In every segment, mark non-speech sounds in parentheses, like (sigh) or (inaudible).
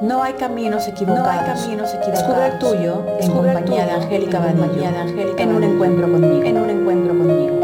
No hay caminos equivocados. No hay caminos equivocados. Descubre el tuyo en compañía de Angélica Badillo. En un encuentro conmigo. En un encuentro conmigo.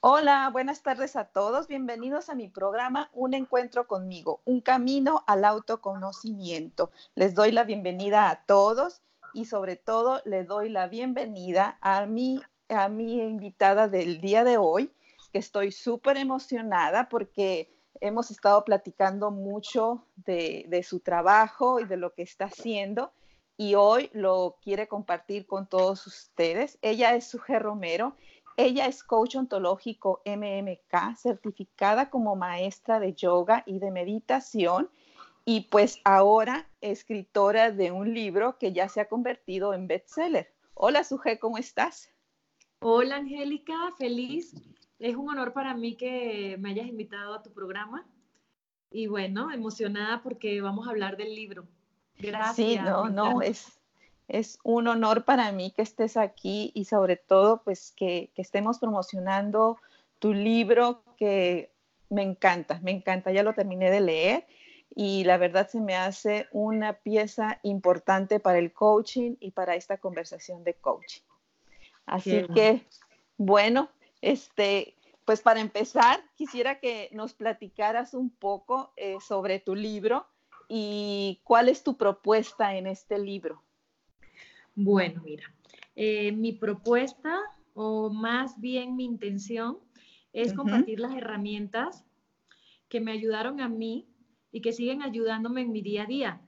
Hola, buenas tardes a todos. Bienvenidos a mi programa Un Encuentro conmigo, un camino al autoconocimiento. Les doy la bienvenida a todos y sobre todo le doy la bienvenida a mi, a mi invitada del día de hoy, que estoy súper emocionada porque hemos estado platicando mucho de, de su trabajo y de lo que está haciendo y hoy lo quiere compartir con todos ustedes. Ella es Suje Romero ella es coach ontológico MMK, certificada como maestra de yoga y de meditación y pues ahora escritora de un libro que ya se ha convertido en bestseller. Hola Suje, ¿cómo estás? Hola Angélica, feliz. Es un honor para mí que me hayas invitado a tu programa y bueno, emocionada porque vamos a hablar del libro. Gracias. Sí, no, no, es, es un honor para mí que estés aquí y sobre todo pues que, estemos promocionando tu libro que me encanta, me encanta, ya lo terminé de leer y la verdad se me hace una pieza importante para el coaching y para esta conversación de coaching. Así que, bueno, este, pues para empezar, quisiera que nos platicaras un poco eh, sobre tu libro y cuál es tu propuesta en este libro. Bueno, mira, eh, mi propuesta o más bien mi intención es compartir las herramientas que me ayudaron a mí y que siguen ayudándome en mi día a día.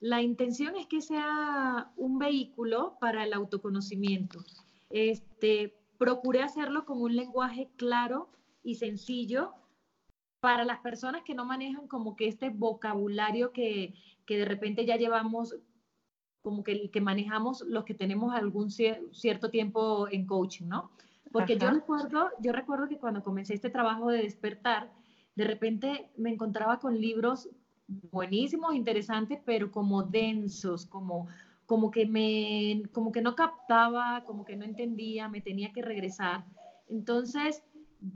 La intención es que sea un vehículo para el autoconocimiento. Este, procuré hacerlo con un lenguaje claro y sencillo para las personas que no manejan como que este vocabulario que, que de repente ya llevamos como que, que manejamos los que tenemos algún cierto tiempo en coaching, ¿no? Porque yo recuerdo, yo recuerdo que cuando comencé este trabajo de despertar, de repente me encontraba con libros buenísimos, interesantes, pero como densos, como, como, que me, como que no captaba, como que no entendía, me tenía que regresar. Entonces,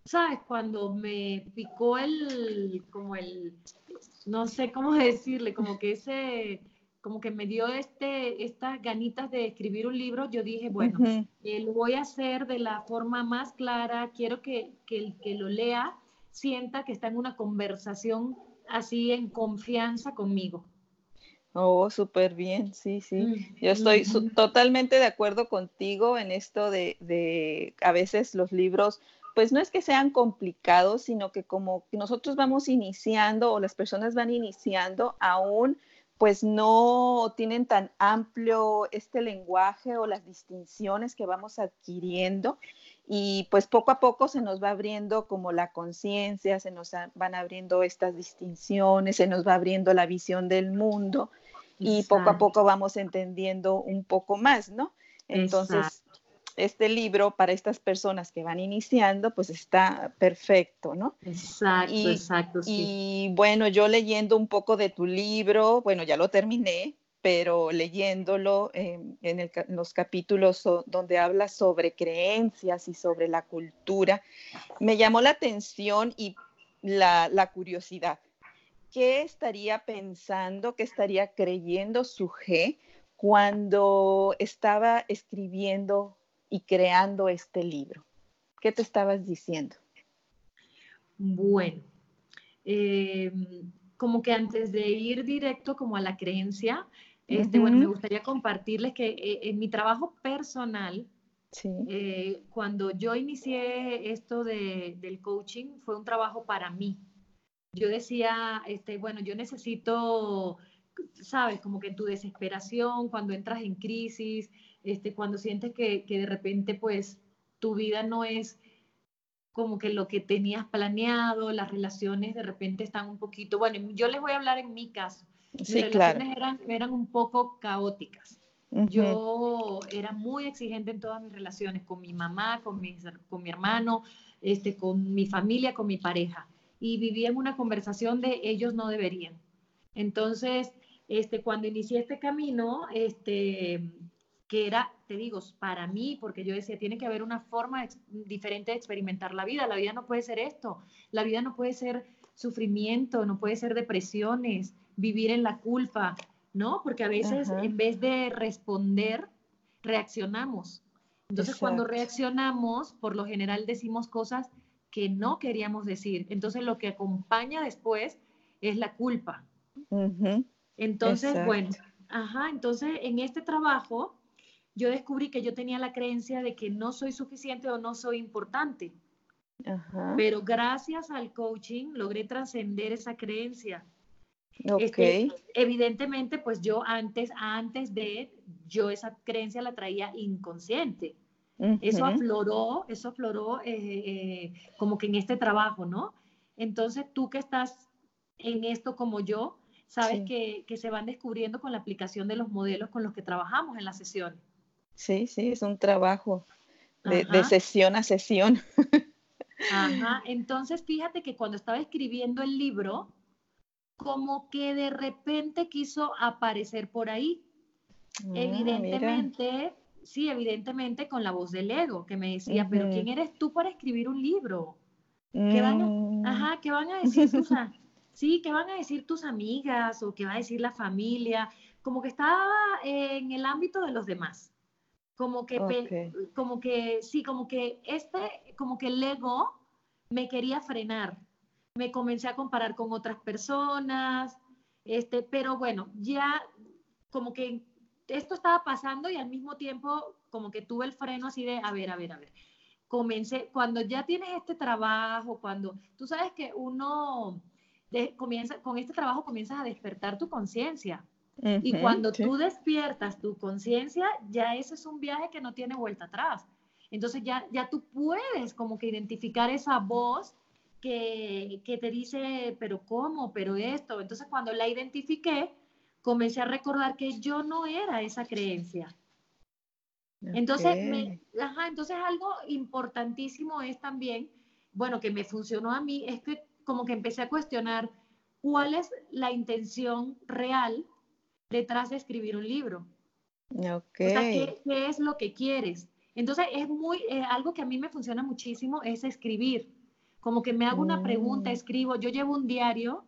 ¿sabes? Cuando me picó el, como el, no sé cómo (laughs) decirle, como que ese, como que me dio este, estas ganitas de escribir un libro, yo dije, bueno, eh, lo voy a hacer de la forma más clara, quiero que, el que lo lea sienta que está en una conversación así en confianza conmigo. Oh, súper bien, sí, sí. Yo estoy totalmente de acuerdo contigo en esto de, de, a veces los libros, pues no es que sean complicados, sino que como nosotros vamos iniciando o las personas van iniciando, aún pues no tienen tan amplio este lenguaje o las distinciones que vamos adquiriendo y pues poco a poco se nos va abriendo como la conciencia, se nos van abriendo estas distinciones, se nos va abriendo la visión del mundo y poco a poco vamos entendiendo un poco más, ¿no? Entonces, este libro para estas personas que van iniciando, pues está perfecto, ¿no? Exacto, exacto. Y bueno, yo leyendo un poco de tu libro, bueno, ya lo terminé, pero leyéndolo en, los capítulos donde hablas sobre creencias y sobre la cultura, me llamó la atención y la, curiosidad. ¿Qué estaría pensando, qué estaría creyendo su G cuando estaba escribiendo y creando este libro? ¿Qué te estabas diciendo? Bueno, eh, como que antes de ir directo como a la creencia, este, bueno, me gustaría compartirles que eh, en mi trabajo personal, eh, cuando yo inicié esto de, del coaching, fue un trabajo para mí. Yo decía, este, bueno, yo necesito, sabes, como que en tu desesperación, cuando entras en crisis, este, cuando sientes que, de repente pues tu vida no es como que lo que tenías planeado, las relaciones de repente están un poquito, bueno, yo les voy a hablar en mi caso. Mis relaciones eran, eran un poco caóticas. Yo era muy exigente en todas mis relaciones, con mi mamá, con mi, con mi hermano, este, con mi familia, con mi pareja. Y vivía en una conversación de ellos no deberían. Entonces, este, cuando inicié este camino, este, que era te digo, para mí, porque yo decía, tiene que haber una forma diferente de experimentar la vida. La vida no puede ser esto. La vida no puede ser sufrimiento, no puede ser depresiones, vivir en la culpa, ¿no? Porque a veces en vez de responder, reaccionamos. Entonces, cuando reaccionamos, por lo general decimos cosas que no queríamos decir. Entonces, lo que acompaña después es la culpa. Entonces, bueno, ajá, entonces en este trabajo yo descubrí que yo tenía la creencia de que no soy suficiente o no soy importante. Pero gracias al coaching logré trascender esa creencia. Este, evidentemente, pues yo antes, antes de, yo esa creencia la traía inconsciente. Eso afloró, eso afloró eh, eh, como que en este trabajo, ¿no? Entonces, tú que estás en esto como yo, sabes que, que, se van descubriendo con la aplicación de los modelos con los que trabajamos en la sesión. Sí, sí, es un trabajo de, de sesión a sesión. (laughs) Ajá, entonces fíjate que cuando estaba escribiendo el libro, como que de repente quiso aparecer por ahí. Ah, evidentemente, sí, evidentemente con la voz del ego, que me decía, pero ¿quién eres tú para escribir un libro? ¿Qué van a, mm. ajá, ¿qué van a decir tus, (laughs) sí, ¿qué van a decir tus amigas o qué va a decir la familia? Como que estaba en el ámbito de los demás. Como que, como que, sí, como que este, como que el ego me quería frenar. Me comencé a comparar con otras personas, este, pero bueno, ya como que esto estaba pasando y al mismo tiempo como que tuve el freno así de, a ver, a ver, a ver. Comencé, cuando ya tienes este trabajo, cuando tú sabes que uno comienza, con este trabajo comienzas a despertar tu conciencia. y cuando tú despiertas tu conciencia, ya ese es un viaje que no tiene vuelta atrás. Entonces ya, ya tú puedes como que identificar esa voz que, que te dice, pero ¿cómo? Pero esto. Entonces cuando la identifiqué, comencé a recordar que yo no era esa creencia. Entonces, ajá, entonces algo importantísimo es también, bueno, que me funcionó a mí, es que como que empecé a cuestionar cuál es la intención real detrás de escribir un libro. Okay. O sea, ¿qué, es lo que quieres? Entonces, es muy, eh, algo que a mí me funciona muchísimo es escribir. Como que me hago una pregunta, mm. escribo, yo llevo un diario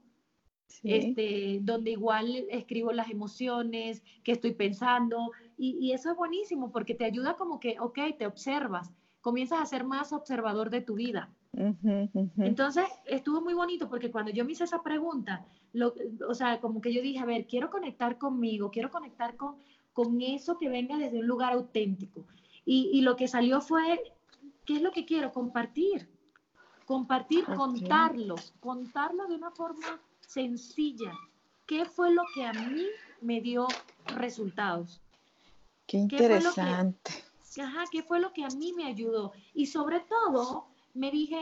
este, donde igual escribo las emociones, que estoy pensando, y, y, eso es buenísimo porque te ayuda como que, ok, te observas, comienzas a ser más observador de tu vida. Entonces, estuvo muy bonito porque cuando yo me hice esa pregunta, o sea, como que yo dije, a ver, quiero conectar conmigo, quiero conectar con, con eso que venga desde un lugar auténtico. Y, y lo que salió fue, ¿qué es lo que quiero? Compartir. Compartir, contarlos, contarlo de una forma sencilla. ¿Qué fue lo que a mí me dio resultados? Qué interesante. ajá, ¿qué fue lo que a mí me ayudó? Y sobre todo, me dije,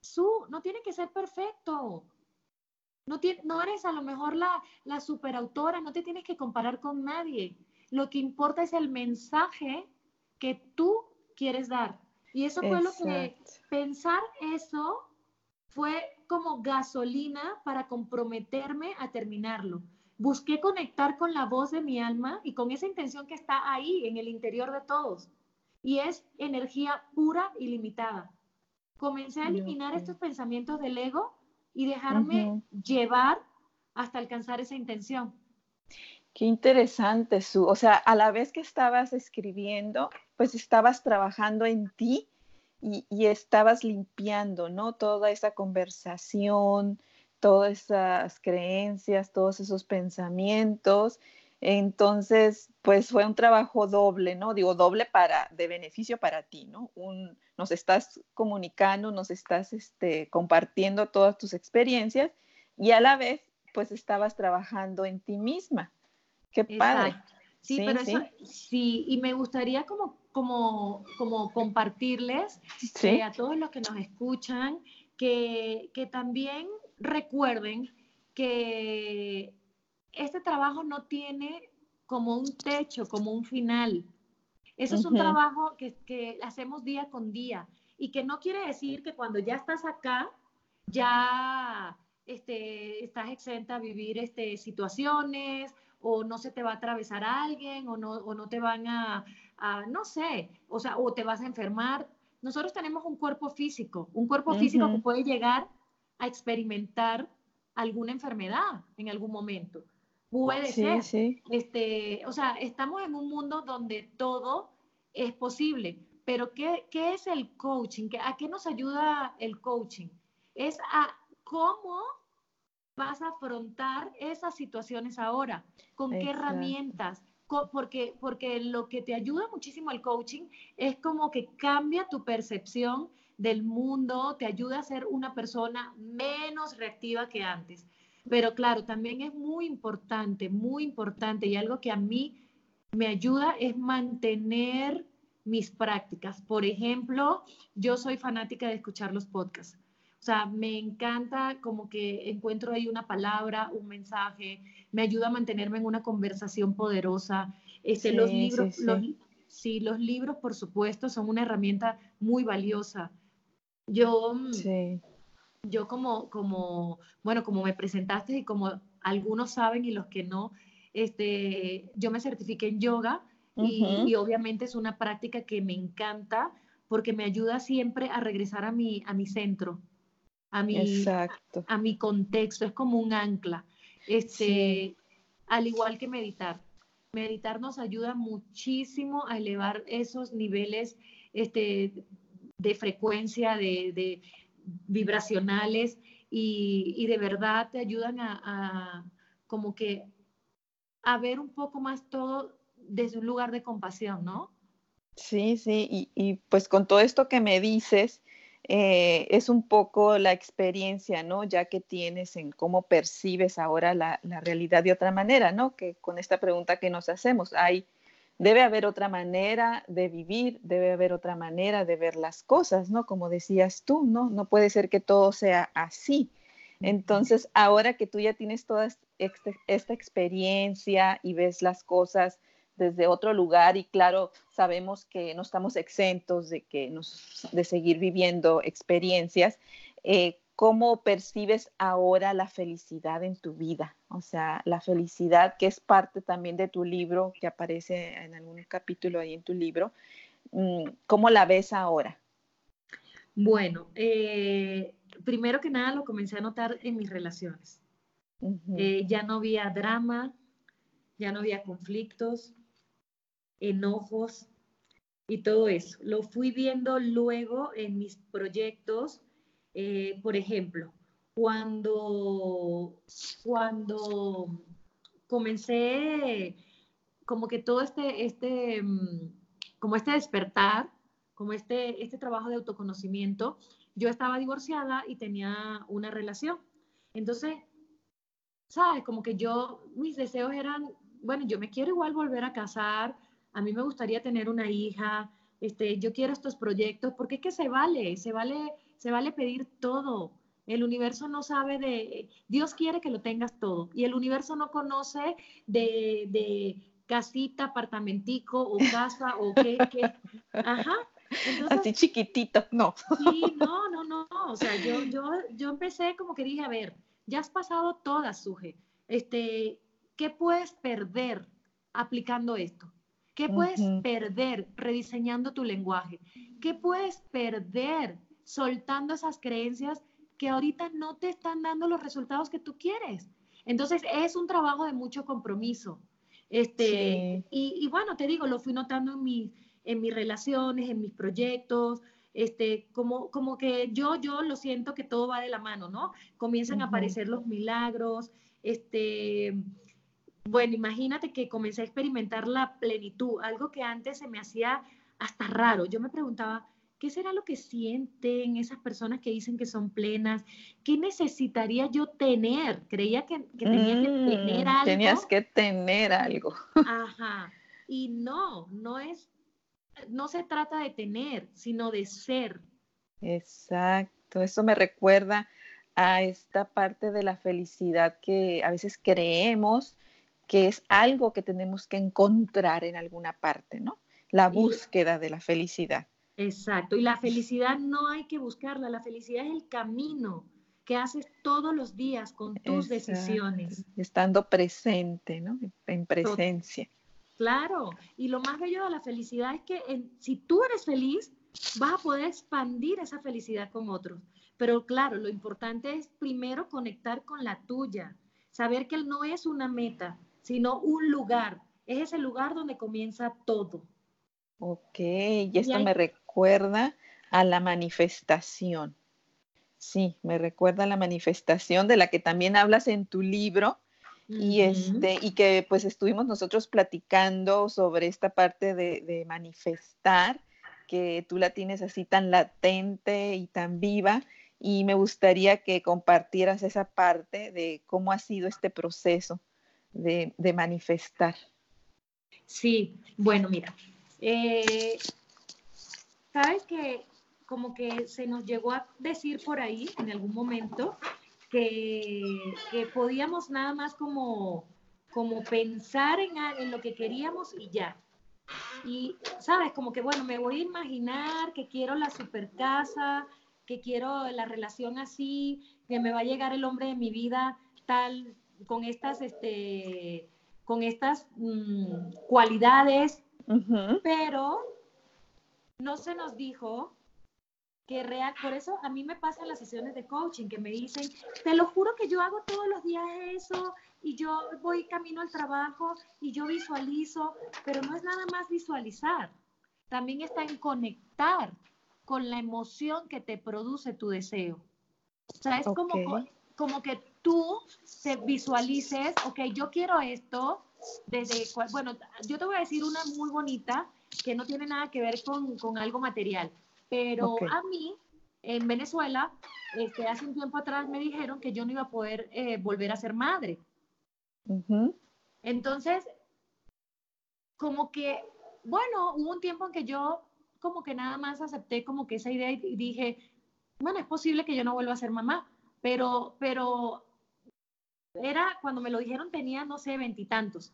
Su, no tiene que ser perfecto. No, no eres a lo mejor la, la superautora, no te tienes que comparar con nadie. Lo que importa es el mensaje que tú quieres dar. Y eso fue lo que pensar eso fue como gasolina para comprometerme a terminarlo. Busqué conectar con la voz de mi alma y con esa intención que está ahí en el interior de todos. Y es energía pura y limitada comencé a eliminar estos pensamientos del ego y dejarme llevar hasta alcanzar esa intención. Qué interesante, Su. O sea, a la vez que estabas escribiendo, pues estabas trabajando en ti y, estabas limpiando, ¿no? Toda esa conversación, todas esas creencias, todos esos pensamientos entonces, pues fue un trabajo doble, ¿no? Digo, doble para, de beneficio para ti, ¿no? Nos estás comunicando, nos estás este, compartiendo todas tus experiencias y a la vez, pues estabas trabajando en ti misma. Qué padre. Sí, pero eso, sí, y me gustaría como, como, como compartirles eh, a todos los que nos escuchan que, que también recuerden que este trabajo no tiene como un techo, como un final. Eso es un trabajo que, hacemos día con día y que no quiere decir que cuando ya estás acá, ya este, estás exenta a vivir este, situaciones o no se te va a atravesar alguien o no, o no te van a, no sé, o sea, o te vas a enfermar. Nosotros tenemos un cuerpo físico, un cuerpo físico que puede llegar a experimentar alguna enfermedad en algún momento. Puede ser. Sí. Este, o sea, estamos en un mundo donde todo es posible. Pero ¿qué, qué es el coaching? ¿A qué nos ayuda el coaching? Es a cómo vas a afrontar esas situaciones ahora, con qué herramientas, porque, porque lo que te ayuda muchísimo el coaching es como que cambia tu percepción del mundo, te ayuda a ser una persona menos reactiva que antes. Pero claro, también es muy importante, muy importante y algo que a mí me ayuda es mantener mis prácticas. Por ejemplo, yo soy fanática de escuchar los podcasts. O sea, me encanta como que encuentro ahí una palabra, un mensaje, me ayuda a mantenerme en una conversación poderosa. Este, los libros, sí, Los, libros, por supuesto, son una herramienta muy valiosa. Yo, mm, yo como, como, bueno, como me presentaste y como algunos saben y los que no, este, yo me certifiqué en yoga y, obviamente es una práctica que me encanta porque me ayuda siempre a regresar a mi, a mi centro a mi, a, mi contexto, es como un ancla. Este, Al igual que meditar. Meditar nos ayuda muchísimo a elevar esos niveles este, de frecuencia, de, vibracionales y, de verdad te ayudan a, como que a ver un poco más todo desde un lugar de compasión, ¿no? Sí, sí, y, y pues con todo esto que me dices, eh, es un poco la experiencia, ¿no? Ya que tienes en cómo percibes ahora la, realidad de otra manera, ¿no? Que con esta pregunta que nos hacemos, hay, debe haber otra manera de vivir, debe haber otra manera de ver las cosas, ¿no? Como decías tú, ¿no? No puede ser que todo sea así. Entonces, ahora que tú ya tienes toda esta experiencia y ves las cosas desde otro lugar y claro, sabemos que no estamos exentos de, que nos, de seguir viviendo experiencias. Eh, ¿Cómo percibes ahora la felicidad en tu vida? O sea, la felicidad que es parte también de tu libro, que aparece en algún capítulo ahí en tu libro. Mm, ¿Cómo la ves ahora? Bueno, eh, primero que nada lo comencé a notar en mis relaciones. Eh, ya no había drama, ya no había conflictos, enojos y todo eso. Lo fui viendo luego en mis proyectos, eh, por ejemplo, cuando, cuando comencé como que todo este, este, mm, como este despertar, como este, este trabajo de autoconocimiento, yo estaba divorciada y tenía una relación. Entonces, ¿sabes? Como que yo, mis deseos eran, bueno, yo me quiero igual volver a casar, a mí me gustaría tener una hija, este, yo quiero estos proyectos, porque es que se vale, se vale, se vale pedir todo. El universo no sabe de, Dios quiere que lo tengas todo y el universo no conoce de, de casita, apartamentico o (laughs) casa o qué, qué. Ajá. Así chiquitito, no. Sí, no, no, no. O sea, yo, yo, yo empecé como que dije, a ver, ya has pasado todas, Suje. Este, ¿qué puedes perder aplicando esto? ¿Qué puedes perder rediseñando tu lenguaje? ¿Qué puedes perder soltando esas creencias que ahorita no te están dando los resultados que tú quieres? Entonces es un trabajo de mucho compromiso. Este, y, bueno, te digo, lo fui notando en, mi, en mis relaciones, en mis proyectos, este, como, como que yo, yo lo siento que todo va de la mano, ¿no? Comienzan a aparecer los milagros, este, bueno, imagínate que comencé a experimentar la plenitud, algo que antes se me hacía hasta raro. Yo me preguntaba, ¿qué será lo que sienten esas personas que dicen que son plenas? ¿Qué necesitaría yo tener? Creía que, tenía que tener mm, algo. Tenías que tener algo. Ajá. Y no, no es, no se trata de tener, sino de ser. Exacto. Eso me recuerda a esta parte de la felicidad que a veces creemos que es algo que tenemos que encontrar en alguna parte, ¿no? La búsqueda de la felicidad. Exacto, y la felicidad no hay que buscarla, la felicidad es el camino que haces todos los días con tus decisiones. Estando presente, ¿no? En presencia. Claro, y lo más bello de la felicidad es que si tú eres feliz, vas a poder expandir esa felicidad con otros. Pero claro, lo importante es primero conectar con la tuya, saber que no es una meta, sino un lugar. Es ese lugar donde comienza todo. Ok, y esto me recuerda a la manifestación. Sí, me recuerda a la manifestación de la que también hablas en tu libro, y este y que pues estuvimos nosotros platicando sobre esta parte de, manifestar que tú la tienes así tan latente y tan viva y me gustaría que compartieras esa parte de cómo ha sido este proceso de, manifestar. Sí, bueno, mira, eh, sabes que como que se nos llegó a decir por ahí en algún momento que, podíamos nada más como, como pensar en, en lo que queríamos y ya. Y, ¿sabes? Como que, bueno, me voy a imaginar que quiero la super casa, que quiero la relación así, que me va a llegar el hombre de mi vida tal, con estas, este, con estas mm, cualidades, pero no se nos dijo que real, por eso a mí me pasan las sesiones de coaching que me dicen, te lo juro que yo hago todos los días eso y yo voy camino al trabajo y yo visualizo, pero no es nada más visualizar, también está en conectar con la emoción que te produce tu deseo. O sea, es como, como que tú te visualices, ok, yo quiero esto, desde, bueno, yo te voy a decir una muy bonita que no tiene nada que ver con, con algo material. Pero a mí, en Venezuela, este, hace un tiempo atrás me dijeron que yo no iba a poder eh, volver a ser madre. Entonces, como que, bueno, hubo un tiempo en que yo como que nada más acepté como que esa idea y dije, bueno, es posible que yo no vuelva a ser mamá, pero, pero era, cuando me lo dijeron tenía, no sé, veintitantos,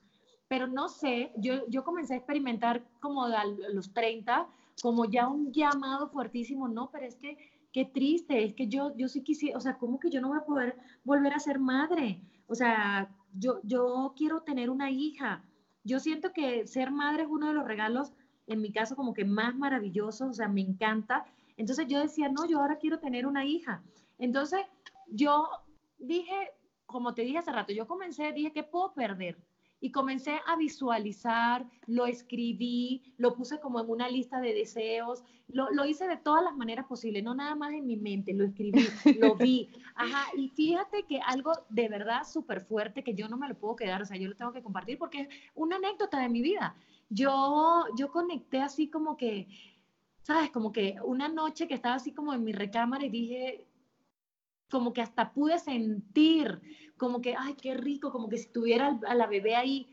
pero no sé, yo, yo comencé a experimentar como a los 30, como ya un llamado fuertísimo, no, pero es que qué triste, es que yo, yo sí quisiera, o sea, ¿cómo que yo no voy a poder volver a ser madre? O sea, yo, yo quiero tener una hija. Yo siento que ser madre es uno de los regalos, en mi caso, como que más maravillosos, o sea, me encanta. Entonces yo decía, no, yo ahora quiero tener una hija. Entonces yo dije, como te dije hace rato, yo comencé, dije, ¿qué puedo perder? y comencé a visualizar, lo escribí, lo puse como en una lista de deseos, lo, lo, hice de todas las maneras posibles, no nada más en mi mente, lo escribí, lo vi. (laughs) Ajá, y fíjate que algo de verdad súper fuerte que yo no me lo puedo quedar, o sea, yo lo tengo que compartir porque es una anécdota de mi vida. Yo, yo conecté así como que, ¿sabes? Como que una noche que estaba así como en mi recámara y dije, como que hasta pude sentir, como que, ay, qué rico, como que si tuviera a la bebé ahí.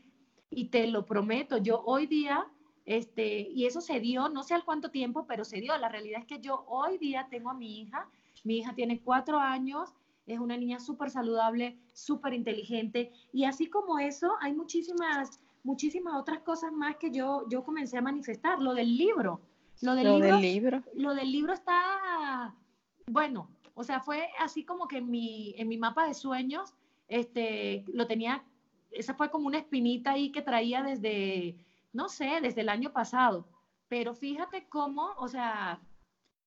Y te lo prometo, yo hoy día, este, y eso se dio, no sé al cuánto tiempo, pero se dio. La realidad es que yo hoy día tengo a mi hija, mi hija tiene cuatro años, es una niña súper saludable, súper inteligente, y así como eso, hay muchísimas, muchísimas otras cosas más que yo, yo comencé a manifestar. Lo del libro, lo del, libro, del libro, lo del libro está, bueno, o sea, fue así como que en mi, en mi mapa de sueños, este, lo tenía, esa fue como una espinita ahí que traía desde, no sé, desde el año pasado. Pero fíjate cómo, o sea,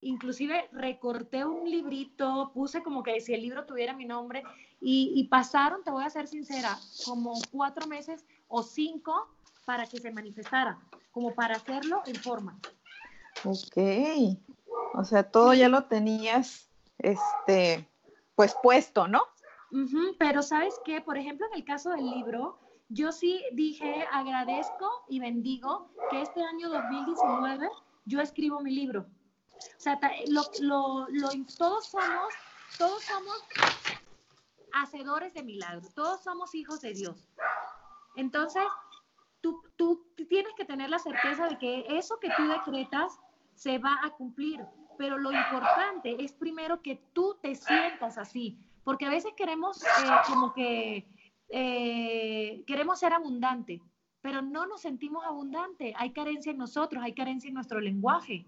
inclusive recorté un librito, puse como que si el libro tuviera mi nombre y, y, pasaron, te voy a ser sincera, como cuatro meses o cinco para que se manifestara, como para hacerlo en forma. Ok, o sea, todo ya lo tenías este, pues puesto, ¿no? pero sabes qué, por ejemplo, en el caso del libro, yo sí dije, agradezco y bendigo que este año 2019 yo escribo mi libro. O sea, lo, lo, lo, todos somos, todos somos hacedores de milagros, todos somos hijos de Dios. Entonces, tú, tú tienes que tener la certeza de que eso que tú decretas se va a cumplir pero lo importante es primero que tú te sientas así, porque a veces queremos eh, como que eh, queremos ser abundante, pero no nos sentimos abundante, hay carencia en nosotros, hay carencia en nuestro lenguaje.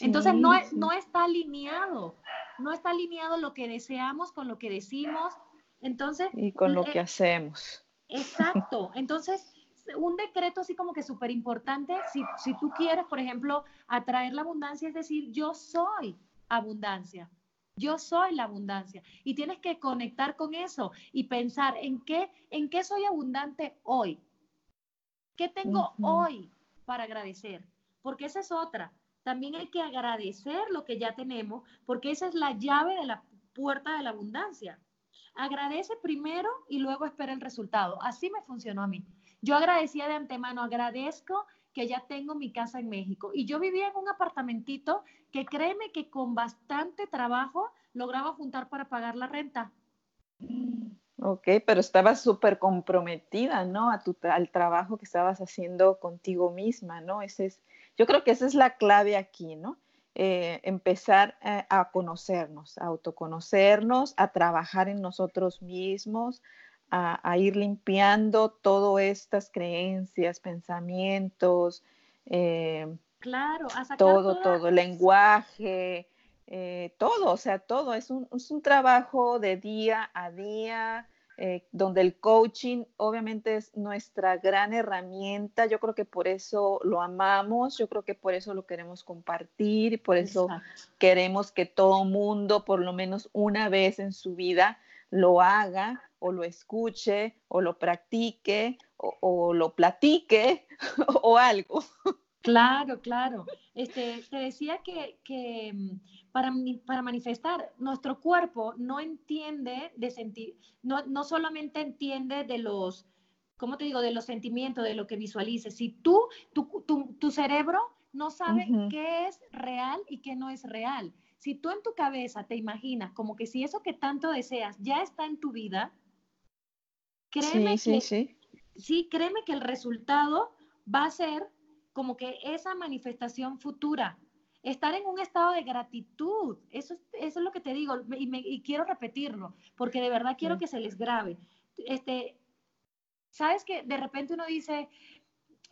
Entonces no, no está alineado, no está alineado lo que deseamos con lo que decimos, entonces... Y con lo que hacemos. Exacto, entonces un decreto así como que súper importante. Si, si tú quieres, por ejemplo, atraer la abundancia, es decir, yo soy abundancia. Yo soy la abundancia. Y tienes que conectar con eso y pensar en qué, en qué soy abundante hoy. ¿Qué tengo hoy para agradecer? Porque esa es otra. También hay que agradecer lo que ya tenemos, porque esa es la llave de la puerta de la abundancia. Agradece primero y luego espera el resultado. Así me funcionó a mí. Yo agradecía de antemano, agradezco que ya tengo mi casa en México. Y yo vivía en un apartamentito que créeme que con bastante trabajo lograba juntar para pagar la renta. Ok, pero estabas súper comprometida, ¿no? Al trabajo que estabas haciendo contigo misma, ¿no? Ese es, yo creo que esa es la clave aquí, ¿no? Eh, empezar eh, a conocernos, a autoconocernos, a trabajar en nosotros mismos, a, ir limpiando todas estas creencias, pensamientos, eh, claro, todo, todo, lenguaje, todo, o sea, todo. Es un, es un trabajo de día a día, eh, donde el coaching obviamente es nuestra gran herramienta. Yo creo que por eso lo amamos, yo creo que por eso lo queremos compartir, por eso queremos que todo mundo, por lo menos una vez en su vida, lo haga o lo escuche o lo practique o, lo platique (laughs) o algo. Claro, claro. Este, te decía que, que mm, para, para, manifestar. Nuestro cuerpo no entiende de sentir, no, no solamente entiende de los, ¿cómo te digo?, de los sentimientos, de lo que visualices. Si tú, tu, tu, tu cerebro no sabe qué es real y qué no es real. Si tú en tu cabeza te imaginas como que si eso que tanto deseas ya está en tu vida, créeme sí, que, sí, sí, créeme que el resultado va a ser como que esa manifestación futura estar en un estado de gratitud. Eso, eso es lo que te digo y, quiero repetirlo, porque de verdad quiero que se les grabe. Este, Sabes que de repente uno dice,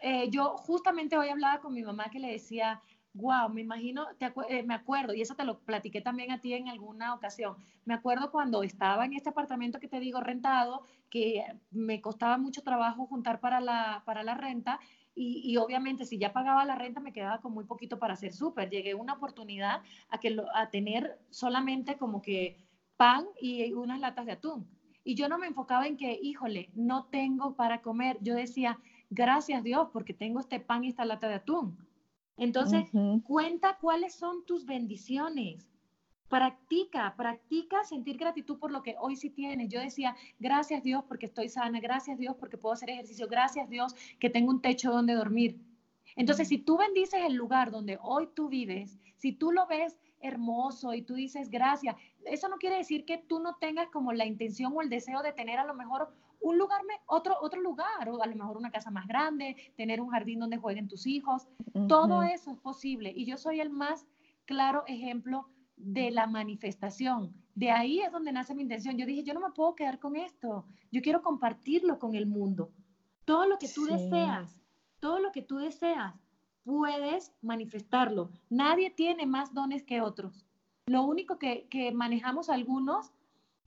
eh, yo justamente hoy hablaba con mi mamá que le decía, wow, me imagino, eh, me acuerdo, y eso te lo platiqué también a ti en alguna ocasión, me acuerdo cuando estaba en este apartamento que te digo rentado, que me costaba mucho trabajo juntar para la, para la renta, y, obviamente si ya pagaba la renta me quedaba con muy poquito para hacer súper. Llegué una oportunidad a, que a tener solamente como que pan y unas latas de atún. Y yo no me enfocaba en que, híjole, no tengo para comer. Yo decía, gracias Dios porque tengo este pan y esta lata de atún. Entonces, cuenta cuáles son tus bendiciones. Practica, practica sentir gratitud por lo que hoy sí tienes. Yo decía, gracias Dios porque estoy sana, gracias Dios porque puedo hacer ejercicio, gracias Dios que tengo un techo donde dormir. Entonces, si tú bendices el lugar donde hoy tú vives, si tú lo ves hermoso y tú dices gracias, eso no quiere decir que tú no tengas como la intención o el deseo de tener a lo mejor un lugar, otro, otro lugar, o a lo mejor una casa más grande, tener un jardín donde jueguen tus hijos. Todo eso es posible. Y yo soy el más claro ejemplo de la manifestación. De ahí es donde nace mi intención. Yo dije, yo no me puedo quedar con esto. Yo quiero compartirlo con el mundo. Todo lo que tú deseas, todo lo que tú deseas, puedes manifestarlo. Nadie tiene más dones que otros. Lo único que, manejamos algunos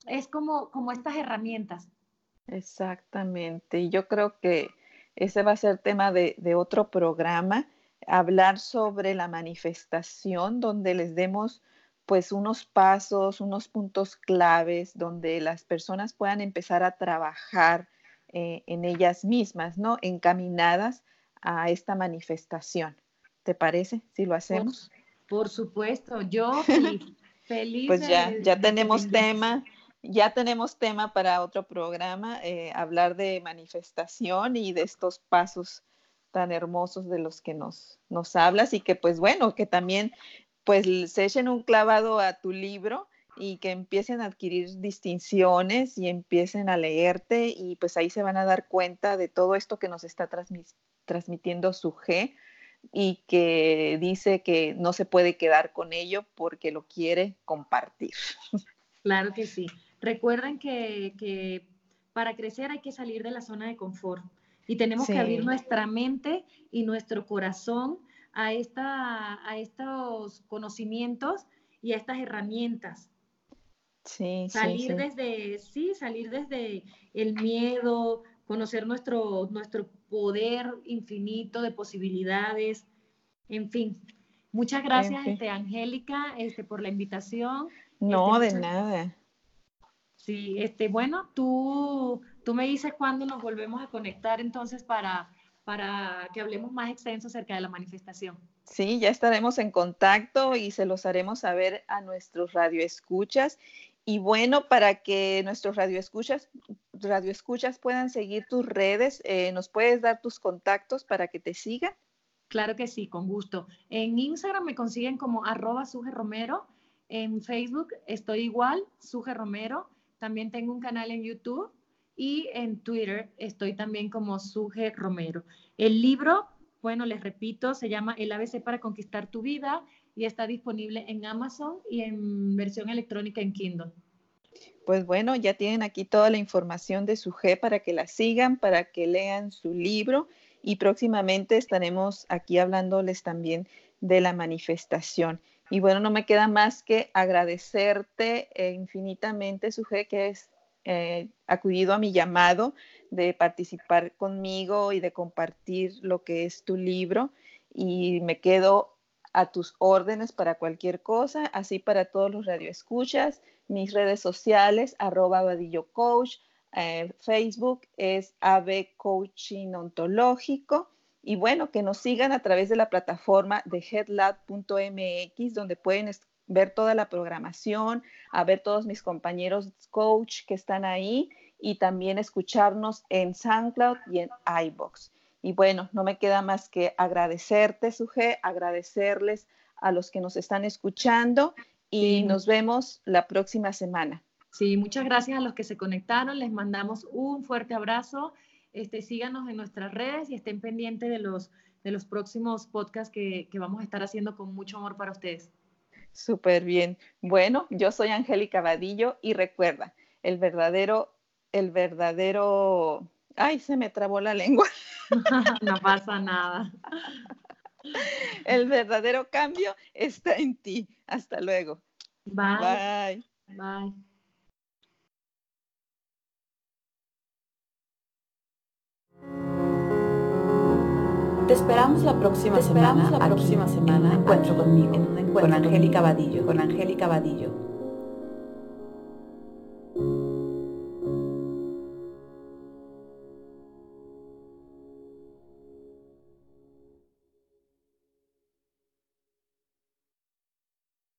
es como, como estas herramientas. Exactamente. Y yo creo que ese va a ser tema de, de otro programa, hablar sobre la manifestación, donde les demos pues unos pasos, unos puntos claves donde las personas puedan empezar a trabajar eh, en ellas mismas, ¿no? Encaminadas a esta manifestación. ¿Te parece si lo hacemos? Por, supuesto, yo (laughs) feliz. pues ya, ya tenemos tema, ya tenemos tema para otro programa, eh, hablar de manifestación y de estos pasos tan hermosos de los que nos, nos hablas y que pues bueno, que también pues se echen un clavado a tu libro y que empiecen a adquirir distinciones y empiecen a leerte y pues ahí se van a dar cuenta de todo esto que nos está transmitiendo su G y que dice que no se puede quedar con ello porque lo quiere compartir. Claro que sí. Recuerden que, para crecer hay que salir de la zona de confort y tenemos que abrir nuestra mente y nuestro corazón a, esta, a estos conocimientos y a estas herramientas. Sí, salir desde, sí, salir desde el miedo, conocer nuestro, nuestro poder infinito de posibilidades, en fin. Muchas gracias, este, Angélica, este, por la invitación. No, este, de nada. Sí, este, bueno, tú, tú me dices cuándo nos volvemos a conectar entonces para, para que hablemos más extenso acerca de la manifestación. Sí, ya estaremos en contacto y se los haremos saber a nuestros radioescuchas. Y bueno, para que nuestros radioescuchas, radioescuchas puedan seguir tus redes, eh, ¿nos puedes dar tus contactos para que te sigan? Claro que sí, con gusto. En Instagram me consiguen como arroba Suje Romero. En Facebook estoy igual, Suje Romero. También tengo un canal en YouTube y en Twitter estoy también como Suje Romero. El libro, bueno, les repito, se llama El ABC para conquistar tu vida y está disponible en Amazon y en versión electrónica en Kindle. Pues bueno, ya tienen aquí toda la información de su G para que la sigan, para que lean su libro y próximamente estaremos aquí hablándoles también de la manifestación. Y bueno, no me queda más que agradecerte eh, infinitamente, Suje, que has eh, acudido a mi llamado de participar conmigo y de compartir lo que es tu libro. Y me quedo a tus órdenes para cualquier cosa, así para todos los radioescuchas, mis redes sociales, arroba vadillo coach, eh, Facebook es AB Coaching Ontológico. Y bueno, que nos sigan a través de la plataforma de headlab.mx, donde pueden ver toda la programación, a ver todos mis compañeros coach que están ahí y también escucharnos en SoundCloud y en iBox. Y bueno, no me queda más que agradecerte, Suje, agradecerles a los que nos están escuchando y nos vemos la próxima semana. Sí, muchas gracias a los que se conectaron. Les mandamos un fuerte abrazo. Este, síganos en nuestras redes y estén pendientes de los, de los próximos podcasts que, que vamos a estar haciendo con mucho amor para ustedes. Súper bien. Bueno, yo soy Angélica Vadillo y recuerda, el verdadero, el verdadero Ay, se me trabó la lengua. (laughs) no pasa nada. El verdadero cambio está en ti. Hasta luego. Bye. Bye. Bye. Te esperamos la próxima Te esperamos semana. La próxima semana. En un encuentro conmigo. En un encuentro con Angélica Vadillo. Con Angélica Vadillo.